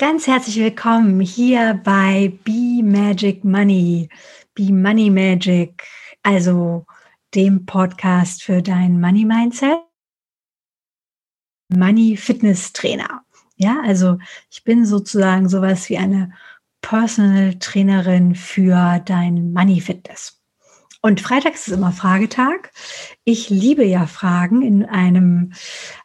Ganz herzlich willkommen hier bei Be Magic Money, Be Money Magic, also dem Podcast für dein Money Mindset, Money Fitness Trainer. Ja, also ich bin sozusagen sowas wie eine Personal Trainerin für dein Money Fitness. Und freitags ist immer Fragetag. Ich liebe ja Fragen in einem,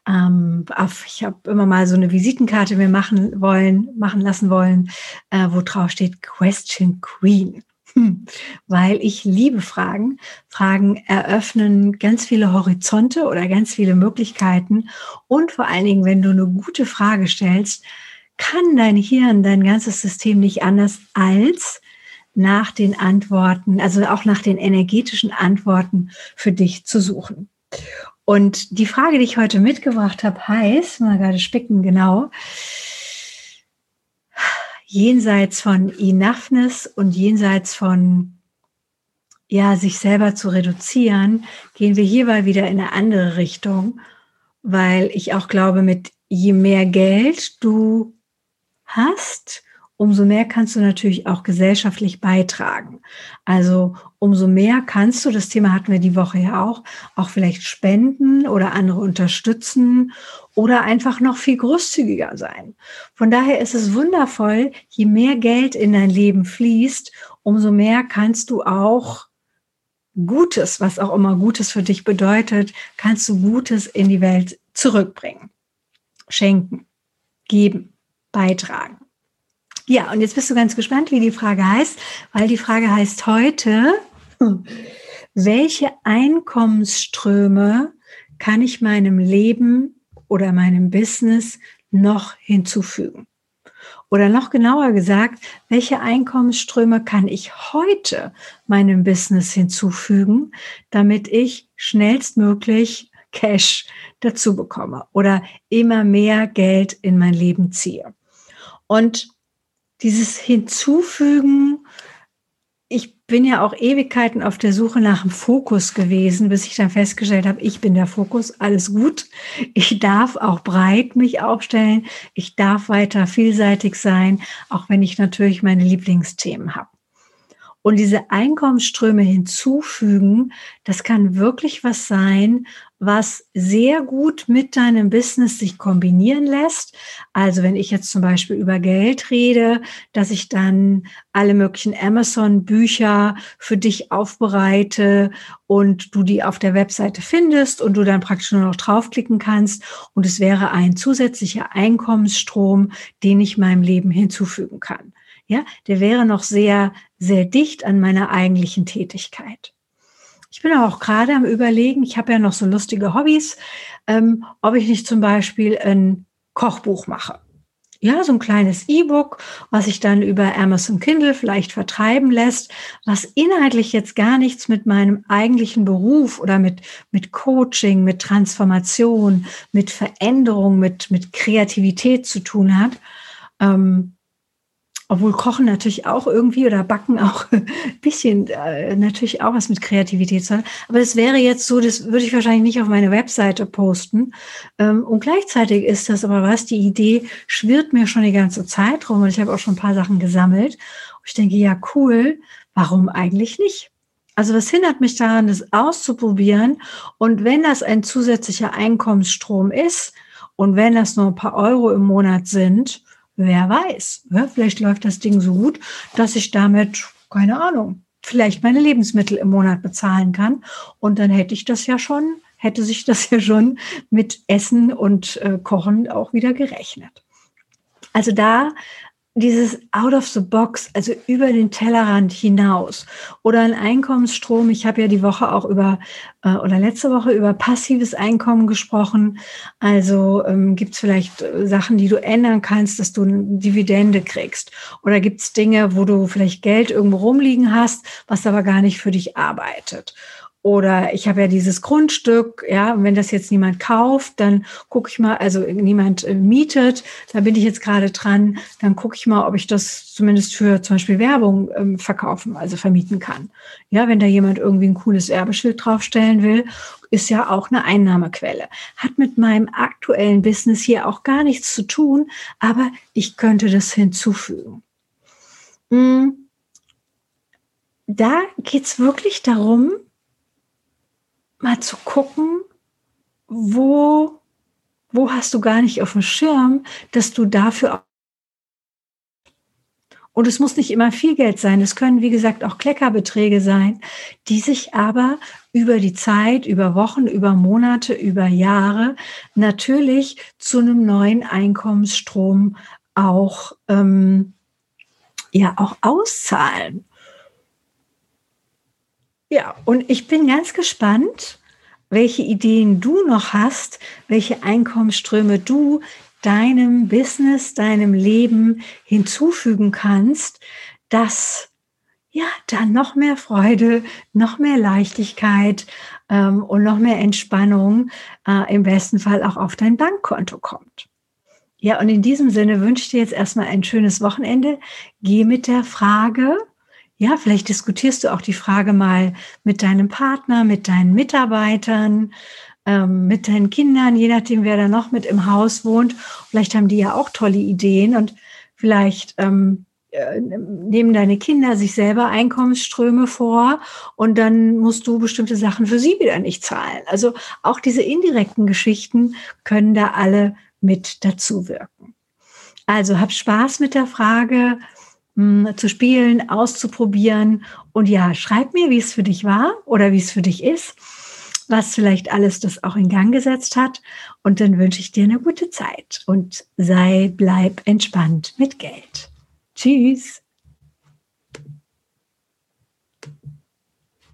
ähm, auf, ich habe immer mal so eine Visitenkarte mir machen wollen, machen lassen wollen, äh, wo drauf steht Question Queen. Hm. Weil ich liebe Fragen. Fragen eröffnen ganz viele Horizonte oder ganz viele Möglichkeiten. Und vor allen Dingen, wenn du eine gute Frage stellst, kann dein Hirn, dein ganzes System nicht anders als nach den Antworten, also auch nach den energetischen Antworten für dich zu suchen. Und die Frage, die ich heute mitgebracht habe, heißt, mal gerade spicken genau, jenseits von Enoughness und jenseits von ja, sich selber zu reduzieren, gehen wir hierbei wieder in eine andere Richtung, weil ich auch glaube, mit je mehr Geld du hast, umso mehr kannst du natürlich auch gesellschaftlich beitragen. Also umso mehr kannst du, das Thema hatten wir die Woche ja auch, auch vielleicht spenden oder andere unterstützen oder einfach noch viel großzügiger sein. Von daher ist es wundervoll, je mehr Geld in dein Leben fließt, umso mehr kannst du auch Gutes, was auch immer Gutes für dich bedeutet, kannst du Gutes in die Welt zurückbringen, schenken, geben, beitragen. Ja, und jetzt bist du ganz gespannt, wie die Frage heißt, weil die Frage heißt heute, welche Einkommensströme kann ich meinem Leben oder meinem Business noch hinzufügen? Oder noch genauer gesagt, welche Einkommensströme kann ich heute meinem Business hinzufügen, damit ich schnellstmöglich Cash dazu bekomme oder immer mehr Geld in mein Leben ziehe? Und dieses Hinzufügen, ich bin ja auch Ewigkeiten auf der Suche nach dem Fokus gewesen, bis ich dann festgestellt habe, ich bin der Fokus, alles gut. Ich darf auch breit mich aufstellen. Ich darf weiter vielseitig sein, auch wenn ich natürlich meine Lieblingsthemen habe. Und diese Einkommensströme hinzufügen, das kann wirklich was sein, was sehr gut mit deinem Business sich kombinieren lässt. Also wenn ich jetzt zum Beispiel über Geld rede, dass ich dann alle möglichen Amazon-Bücher für dich aufbereite und du die auf der Webseite findest und du dann praktisch nur noch draufklicken kannst und es wäre ein zusätzlicher Einkommensstrom, den ich meinem Leben hinzufügen kann. Ja, der wäre noch sehr, sehr dicht an meiner eigentlichen Tätigkeit. Ich bin auch gerade am Überlegen, ich habe ja noch so lustige Hobbys, ähm, ob ich nicht zum Beispiel ein Kochbuch mache. Ja, so ein kleines E-Book, was sich dann über Amazon Kindle vielleicht vertreiben lässt, was inhaltlich jetzt gar nichts mit meinem eigentlichen Beruf oder mit, mit Coaching, mit Transformation, mit Veränderung, mit, mit Kreativität zu tun hat. Ähm, obwohl Kochen natürlich auch irgendwie oder Backen auch ein bisschen äh, natürlich auch was mit Kreativität zu haben. Aber es wäre jetzt so, das würde ich wahrscheinlich nicht auf meine Webseite posten. Ähm, und gleichzeitig ist das aber was, die Idee schwirrt mir schon die ganze Zeit rum und ich habe auch schon ein paar Sachen gesammelt. Und ich denke, ja, cool, warum eigentlich nicht? Also was hindert mich daran, das auszuprobieren? Und wenn das ein zusätzlicher Einkommensstrom ist und wenn das nur ein paar Euro im Monat sind, Wer weiß, ja, vielleicht läuft das Ding so gut, dass ich damit, keine Ahnung, vielleicht meine Lebensmittel im Monat bezahlen kann. Und dann hätte ich das ja schon, hätte sich das ja schon mit Essen und äh, Kochen auch wieder gerechnet. Also da dieses out of the box, also über den Tellerrand hinaus oder ein Einkommensstrom. Ich habe ja die Woche auch über äh, oder letzte Woche über passives Einkommen gesprochen. Also ähm, gibt es vielleicht äh, Sachen, die du ändern kannst, dass du eine Dividende kriegst oder gibt es Dinge, wo du vielleicht Geld irgendwo rumliegen hast, was aber gar nicht für dich arbeitet. Oder ich habe ja dieses Grundstück, ja, und wenn das jetzt niemand kauft, dann gucke ich mal, also niemand äh, mietet, da bin ich jetzt gerade dran, dann gucke ich mal, ob ich das zumindest für zum Beispiel Werbung ähm, verkaufen, also vermieten kann. Ja, wenn da jemand irgendwie ein cooles Werbeschild draufstellen will, ist ja auch eine Einnahmequelle. Hat mit meinem aktuellen Business hier auch gar nichts zu tun, aber ich könnte das hinzufügen. Hm. Da geht es wirklich darum, mal zu gucken, wo, wo hast du gar nicht auf dem Schirm, dass du dafür und es muss nicht immer viel Geld sein. Es können, wie gesagt, auch Kleckerbeträge sein, die sich aber über die Zeit, über Wochen, über Monate, über Jahre natürlich zu einem neuen Einkommensstrom auch, ähm, ja, auch auszahlen. Ja, und ich bin ganz gespannt, welche Ideen du noch hast, welche Einkommensströme du deinem Business, deinem Leben hinzufügen kannst, dass ja dann noch mehr Freude, noch mehr Leichtigkeit ähm, und noch mehr Entspannung äh, im besten Fall auch auf dein Bankkonto kommt. Ja, und in diesem Sinne wünsche ich dir jetzt erstmal ein schönes Wochenende. Geh mit der Frage, ja, vielleicht diskutierst du auch die Frage mal mit deinem Partner, mit deinen Mitarbeitern, ähm, mit deinen Kindern, je nachdem, wer da noch mit im Haus wohnt. Vielleicht haben die ja auch tolle Ideen und vielleicht ähm, äh, nehmen deine Kinder sich selber Einkommensströme vor und dann musst du bestimmte Sachen für sie wieder nicht zahlen. Also auch diese indirekten Geschichten können da alle mit dazu wirken. Also hab Spaß mit der Frage, hm, zu spielen, auszuprobieren und ja, schreib mir, wie es für dich war oder wie es für dich ist was vielleicht alles das auch in Gang gesetzt hat. Und dann wünsche ich dir eine gute Zeit und sei, bleib entspannt mit Geld. Tschüss.